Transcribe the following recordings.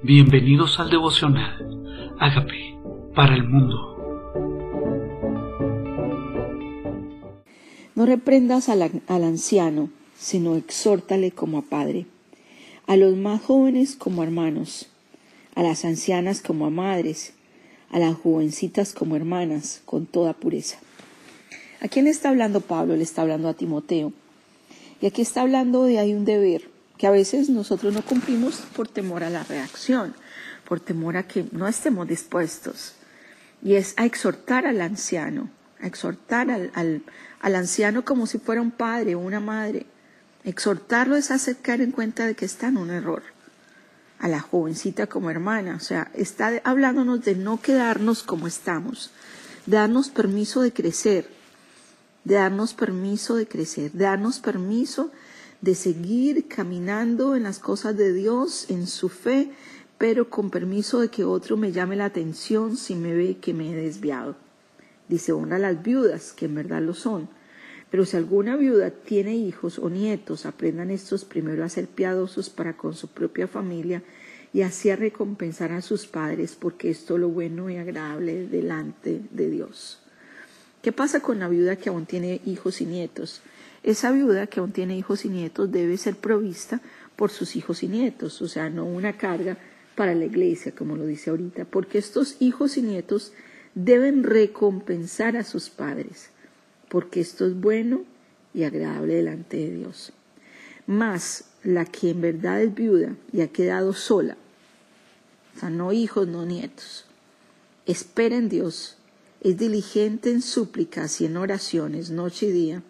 Bienvenidos al devocional. Hágame para el mundo. No reprendas al, al, anciano, sino exhórtale como a padre, a los más jóvenes como hermanos, a las ancianas como a madres, a las jovencitas como hermanas, con toda pureza. ¿A quién está hablando Pablo? Le está hablando a Timoteo. Y aquí está hablando de hay un deber que a veces nosotros no cumplimos por temor a la reacción, por temor a que no estemos dispuestos. Y es a exhortar al anciano, a exhortar al, al, al anciano como si fuera un padre o una madre. Exhortarlo es acercar en cuenta de que está en un error. A la jovencita como hermana, o sea, está hablándonos de no quedarnos como estamos, darnos permiso de crecer, de darnos permiso de crecer, de darnos permiso de seguir caminando en las cosas de Dios, en su fe, pero con permiso de que otro me llame la atención si me ve que me he desviado. Dice, honra a las viudas, que en verdad lo son. Pero si alguna viuda tiene hijos o nietos, aprendan estos primero a ser piadosos para con su propia familia y así a recompensar a sus padres, porque esto es lo bueno y agradable delante de Dios. ¿Qué pasa con la viuda que aún tiene hijos y nietos? Esa viuda que aún tiene hijos y nietos debe ser provista por sus hijos y nietos, o sea, no una carga para la iglesia, como lo dice ahorita, porque estos hijos y nietos deben recompensar a sus padres, porque esto es bueno y agradable delante de Dios. Más la que en verdad es viuda y ha quedado sola, o sea, no hijos, no nietos, espera en Dios, es diligente en súplicas y en oraciones noche y día,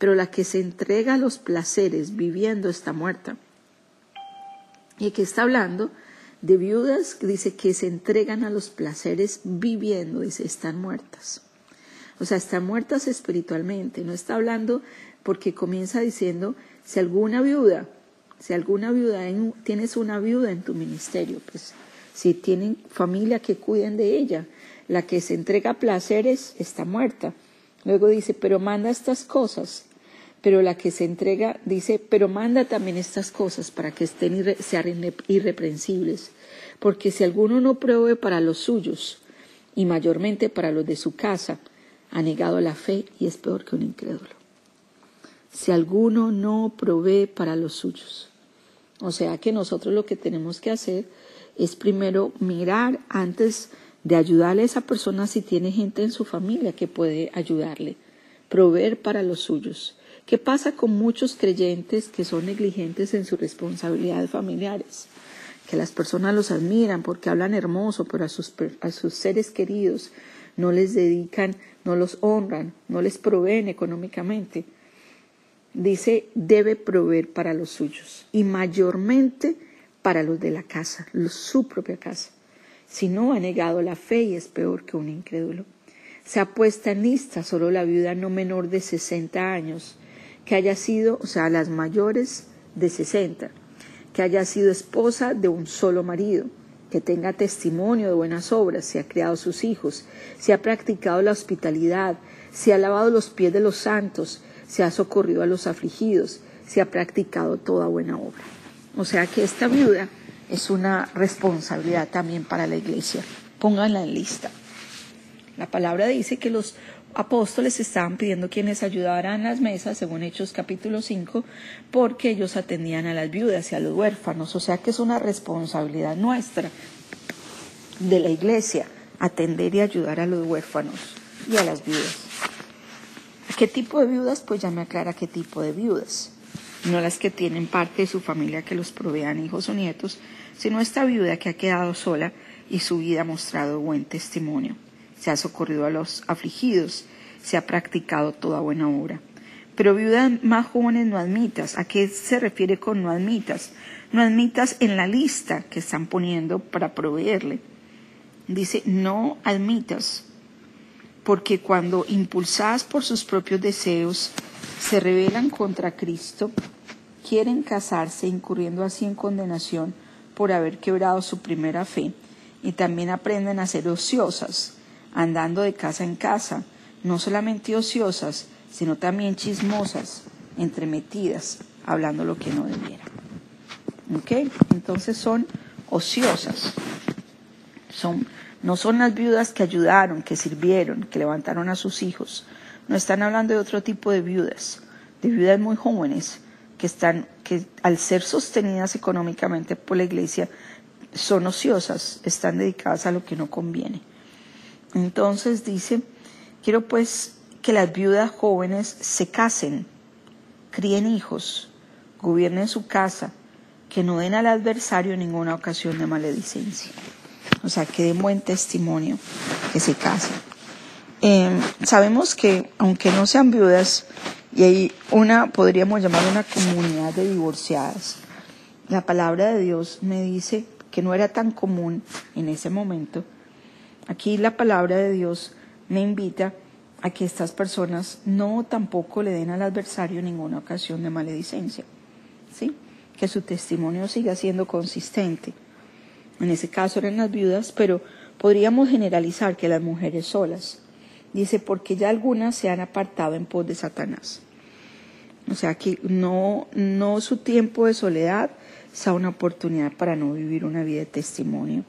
pero la que se entrega a los placeres viviendo está muerta. Y aquí está hablando de viudas, dice que se entregan a los placeres viviendo, dice, están muertas. O sea, están muertas espiritualmente, no está hablando porque comienza diciendo, si alguna viuda, si alguna viuda, en, tienes una viuda en tu ministerio, pues si tienen familia que cuiden de ella, la que se entrega a placeres está muerta. Luego dice, pero manda estas cosas pero la que se entrega dice, pero manda también estas cosas para que estén sean irreprensibles, porque si alguno no provee para los suyos, y mayormente para los de su casa, ha negado la fe y es peor que un incrédulo. Si alguno no provee para los suyos. O sea que nosotros lo que tenemos que hacer es primero mirar antes de ayudarle a esa persona si tiene gente en su familia que puede ayudarle, proveer para los suyos ¿Qué pasa con muchos creyentes que son negligentes en sus responsabilidades familiares? Que las personas los admiran porque hablan hermoso, pero a sus, a sus seres queridos no les dedican, no los honran, no les proveen económicamente. Dice, debe proveer para los suyos y mayormente para los de la casa, su propia casa. Si no ha negado la fe y es peor que un incrédulo. Se ha puesto en lista solo la viuda no menor de 60 años que haya sido, o sea, las mayores de 60, que haya sido esposa de un solo marido, que tenga testimonio de buenas obras, se ha criado sus hijos, se ha practicado la hospitalidad, se ha lavado los pies de los santos, se ha socorrido a los afligidos, se ha practicado toda buena obra. O sea que esta viuda es una responsabilidad también para la iglesia. Pónganla en lista. La palabra dice que los apóstoles estaban pidiendo quienes ayudaran las mesas, según Hechos capítulo 5, porque ellos atendían a las viudas y a los huérfanos. O sea que es una responsabilidad nuestra de la iglesia atender y ayudar a los huérfanos y a las viudas. ¿Qué tipo de viudas? Pues ya me aclara qué tipo de viudas. No las que tienen parte de su familia que los provean hijos o nietos, sino esta viuda que ha quedado sola y su vida ha mostrado buen testimonio se ha socorrido a los afligidos, se ha practicado toda buena obra. Pero viudas más jóvenes no admitas. ¿A qué se refiere con no admitas? No admitas en la lista que están poniendo para proveerle. Dice, no admitas, porque cuando impulsadas por sus propios deseos se rebelan contra Cristo, quieren casarse incurriendo así en condenación por haber quebrado su primera fe y también aprenden a ser ociosas andando de casa en casa, no solamente ociosas, sino también chismosas, entremetidas, hablando lo que no debiera. ¿Ok? Entonces son ociosas. Son, no son las viudas que ayudaron, que sirvieron, que levantaron a sus hijos. No están hablando de otro tipo de viudas, de viudas muy jóvenes que están, que al ser sostenidas económicamente por la iglesia, son ociosas, están dedicadas a lo que no conviene. Entonces dice, quiero pues que las viudas jóvenes se casen, críen hijos, gobiernen su casa, que no den al adversario ninguna ocasión de maledicencia. O sea, que den buen testimonio, que se casen. Em, sabemos que, aunque no sean viudas, y hay una, podríamos llamar una comunidad de divorciadas, la palabra de Dios me dice que no era tan común en ese momento. Aquí la palabra de Dios me invita a que estas personas no tampoco le den al adversario ninguna ocasión de maledicencia, ¿sí? Que su testimonio siga siendo consistente. En ese caso eran las viudas, pero podríamos generalizar que las mujeres solas. Dice, porque ya algunas se han apartado en pos de Satanás. O sea que no, no su tiempo de soledad sea una oportunidad para no vivir una vida de testimonio.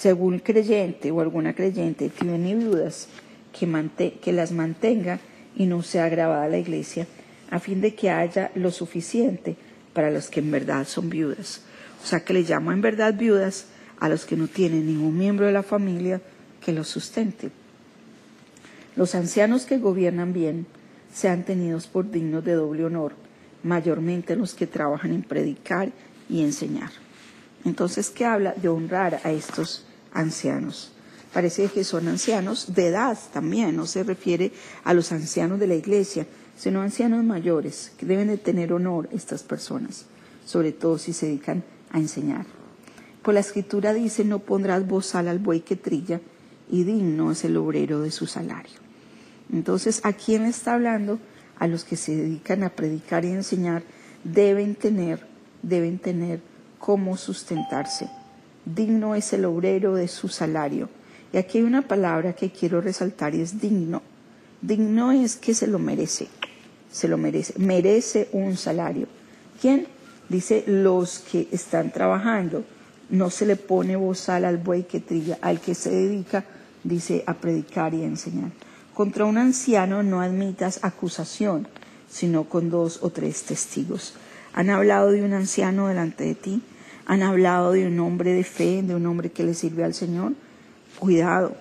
Según creyente o alguna creyente que viene viudas, que, que las mantenga y no sea grabada la iglesia, a fin de que haya lo suficiente para los que en verdad son viudas. O sea que le llamo en verdad viudas a los que no tienen ningún miembro de la familia que los sustente. Los ancianos que gobiernan bien sean tenidos por dignos de doble honor, mayormente los que trabajan en predicar y enseñar. Entonces, ¿qué habla de honrar a estos ancianos? Parece que son ancianos de edad también, no se refiere a los ancianos de la iglesia, sino ancianos mayores, que deben de tener honor estas personas, sobre todo si se dedican a enseñar. Pues la escritura dice, no pondrás bozal al buey que trilla, y digno es el obrero de su salario. Entonces, ¿a quién está hablando? A los que se dedican a predicar y enseñar, deben tener, deben tener cómo sustentarse. Digno es el obrero de su salario. Y aquí hay una palabra que quiero resaltar y es digno. Digno es que se lo merece, se lo merece, merece un salario. ¿Quién? Dice los que están trabajando. No se le pone bozal al buey que trilla, al que se dedica, dice, a predicar y a enseñar. Contra un anciano no admitas acusación, sino con dos o tres testigos. Han hablado de un anciano delante de ti, han hablado de un hombre de fe, de un hombre que le sirve al Señor Cuidado,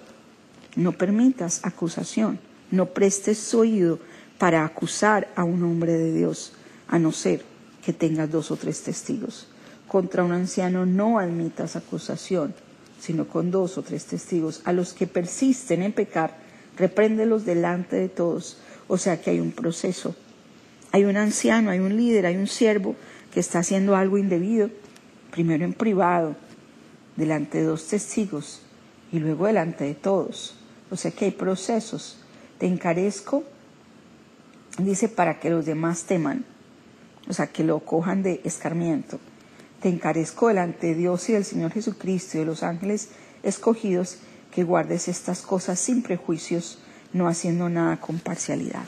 no permitas acusación, no prestes oído para acusar a un hombre de Dios, a no ser que tengas dos o tres testigos. Contra un anciano no admitas acusación, sino con dos o tres testigos. A los que persisten en pecar, repréndelos delante de todos. O sea que hay un proceso. Hay un anciano, hay un líder, hay un siervo que está haciendo algo indebido, primero en privado, delante de dos testigos, y luego delante de todos. O sea que hay procesos. Te encarezco, dice, para que los demás teman, o sea, que lo cojan de escarmiento. Te encarezco delante de Dios y del Señor Jesucristo y de los ángeles escogidos, que guardes estas cosas sin prejuicios, no haciendo nada con parcialidad.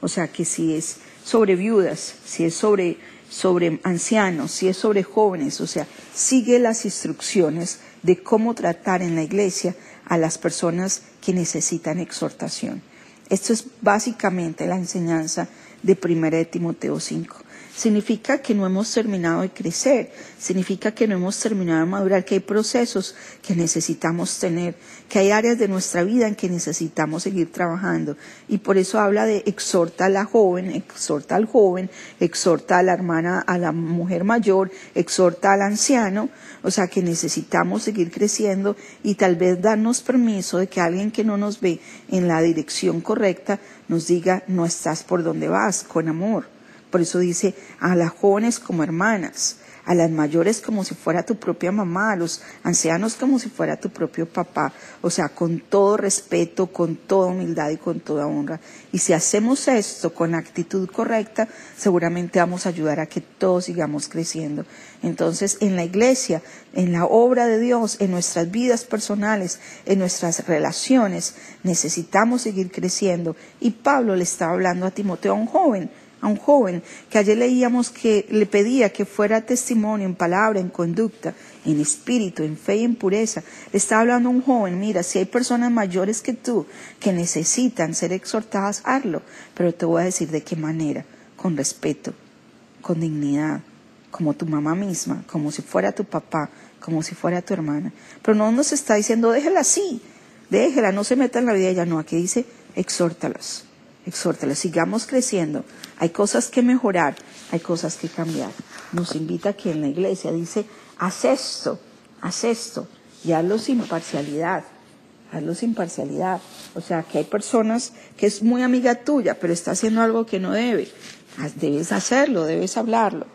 O sea que si es sobre viudas, si es sobre, sobre ancianos, si es sobre jóvenes, o sea, sigue las instrucciones de cómo tratar en la iglesia a las personas que necesitan exhortación. Esto es básicamente la enseñanza de 1 de Timoteo 5 significa que no hemos terminado de crecer, significa que no hemos terminado de madurar, que hay procesos que necesitamos tener, que hay áreas de nuestra vida en que necesitamos seguir trabajando. Y por eso habla de exhorta a la joven, exhorta al joven, exhorta a la hermana, a la mujer mayor, exhorta al anciano, o sea que necesitamos seguir creciendo y tal vez darnos permiso de que alguien que no nos ve en la dirección correcta nos diga no estás por donde vas, con amor. Por eso dice a las jóvenes como hermanas, a las mayores como si fuera tu propia mamá, a los ancianos como si fuera tu propio papá, o sea, con todo respeto, con toda humildad y con toda honra. Y si hacemos esto con actitud correcta, seguramente vamos a ayudar a que todos sigamos creciendo. Entonces, en la iglesia, en la obra de Dios, en nuestras vidas personales, en nuestras relaciones, necesitamos seguir creciendo. Y Pablo le estaba hablando a Timoteo, a un joven, a un joven que ayer leíamos que le pedía que fuera testimonio en palabra, en conducta, en espíritu, en fe y en pureza. Le estaba hablando a un joven, mira, si hay personas mayores que tú que necesitan ser exhortadas, hazlo, pero te voy a decir de qué manera, con respeto, con dignidad, como tu mamá misma, como si fuera tu papá, como si fuera tu hermana. Pero no nos está diciendo, déjela así, déjela, no se meta en la vida ella, no, aquí dice, exhórtalas, exhórtalas, sigamos creciendo. Hay cosas que mejorar, hay cosas que cambiar. Nos invita aquí en la iglesia, dice, haz esto, haz esto, y hazlo sin parcialidad, hazlo sin parcialidad. O sea, que hay personas que es muy amiga tuya, pero está haciendo algo que no debe. Debes hacerlo, debes hablarlo.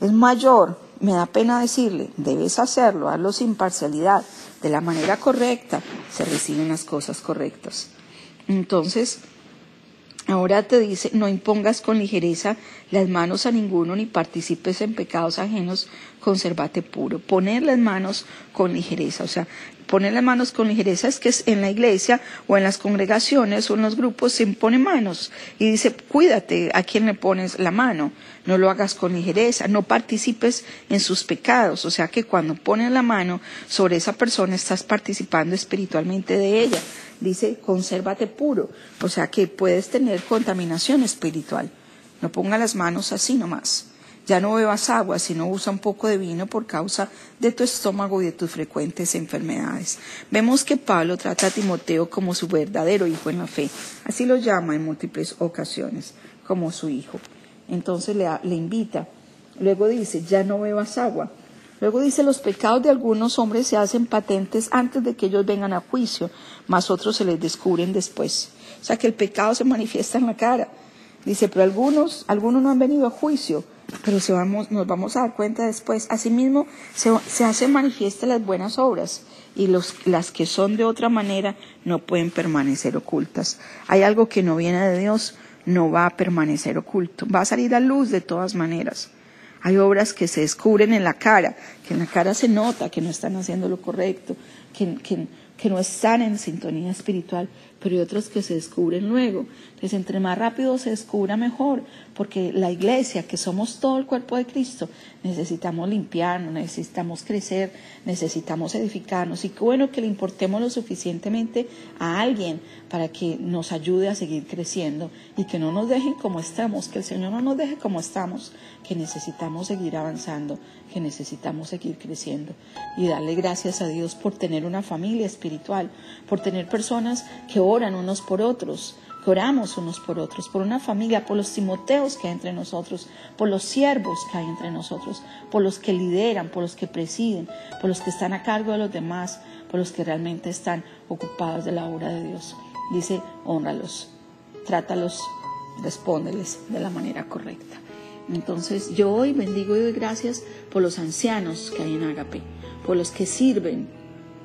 Es mayor, me da pena decirle, debes hacerlo, hazlo sin parcialidad, de la manera correcta, se reciben las cosas correctas. Entonces, Ahora te dice, no impongas con ligereza las manos a ninguno ni participes en pecados ajenos, conservate puro. Poner las manos con ligereza, o sea, poner las manos con ligereza es que en la iglesia o en las congregaciones o en los grupos se impone manos y dice, cuídate a quien le pones la mano, no lo hagas con ligereza, no participes en sus pecados, o sea que cuando pones la mano sobre esa persona estás participando espiritualmente de ella dice, consérvate puro, o sea que puedes tener contaminación espiritual. No ponga las manos así nomás. Ya no bebas agua, sino usa un poco de vino por causa de tu estómago y de tus frecuentes enfermedades. Vemos que Pablo trata a Timoteo como su verdadero hijo en la fe. Así lo llama en múltiples ocasiones, como su hijo. Entonces le, invita. Luego dice, ya no bebas agua, Luego dice, los pecados de algunos hombres se hacen patentes antes de que ellos vengan a juicio, mas otros se les descubren después. O sea que el pecado se manifiesta en la cara. Dice, pero algunos, algunos no han venido a juicio, pero se vamos, nos vamos a dar cuenta después. Asimismo, se, se hacen manifiestas las buenas obras y los, las que son de otra manera no pueden permanecer ocultas. Hay algo que no viene de Dios, no va a permanecer oculto, va a salir a luz de todas maneras. Hay obras que se descubren en la cara, que en la cara se nota que no están haciendo lo correcto, que, que, que no están en sintonía espiritual, pero hay otras que se descubren luego. Entonces, entre más rápido se descubra mejor, porque la iglesia, que somos todo el cuerpo de Cristo, necesitamos limpiarnos, necesitamos crecer, necesitamos edificarnos. Y qué bueno que le importemos lo suficientemente a alguien para que nos ayude a seguir creciendo y que no nos dejen como estamos, que el Señor no nos deje como estamos, que necesitamos seguir avanzando, que necesitamos seguir creciendo. Y darle gracias a Dios por tener una familia espiritual, por tener personas que oran unos por otros, que oramos unos por otros, por una familia, por los Timoteos que hay entre nosotros, por los siervos que hay entre nosotros, por los que lideran, por los que presiden, por los que están a cargo de los demás, por los que realmente están ocupados de la obra de Dios. Dice, honralos, trátalos, respóndeles de la manera correcta. Entonces yo hoy bendigo y doy gracias por los ancianos que hay en Agape, por los que sirven,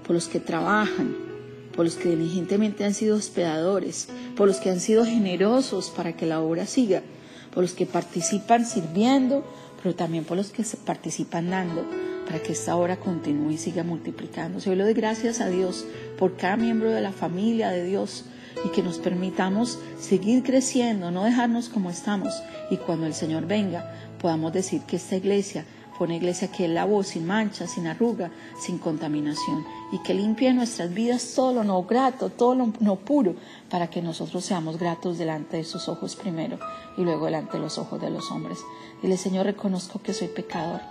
por los que trabajan, por los que diligentemente han sido hospedadores, por los que han sido generosos para que la obra siga, por los que participan sirviendo, pero también por los que participan dando, para que esta obra continúe y siga multiplicándose. Hoy le doy gracias a Dios por cada miembro de la familia de Dios y que nos permitamos seguir creciendo, no dejarnos como estamos y cuando el Señor venga podamos decir que esta iglesia fue una iglesia que lavó sin mancha, sin arruga, sin contaminación y que limpie nuestras vidas todo lo no grato, todo lo no puro, para que nosotros seamos gratos delante de sus ojos primero y luego delante de los ojos de los hombres. Dile, Señor, reconozco que soy pecador,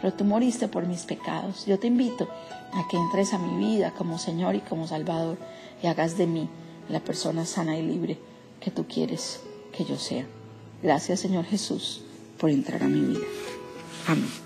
pero tú moriste por mis pecados. Yo te invito a que entres a mi vida como Señor y como Salvador y hagas de mí la persona sana y libre que tú quieres que yo sea. Gracias, Señor Jesús, por entrar a mi vida. Amén.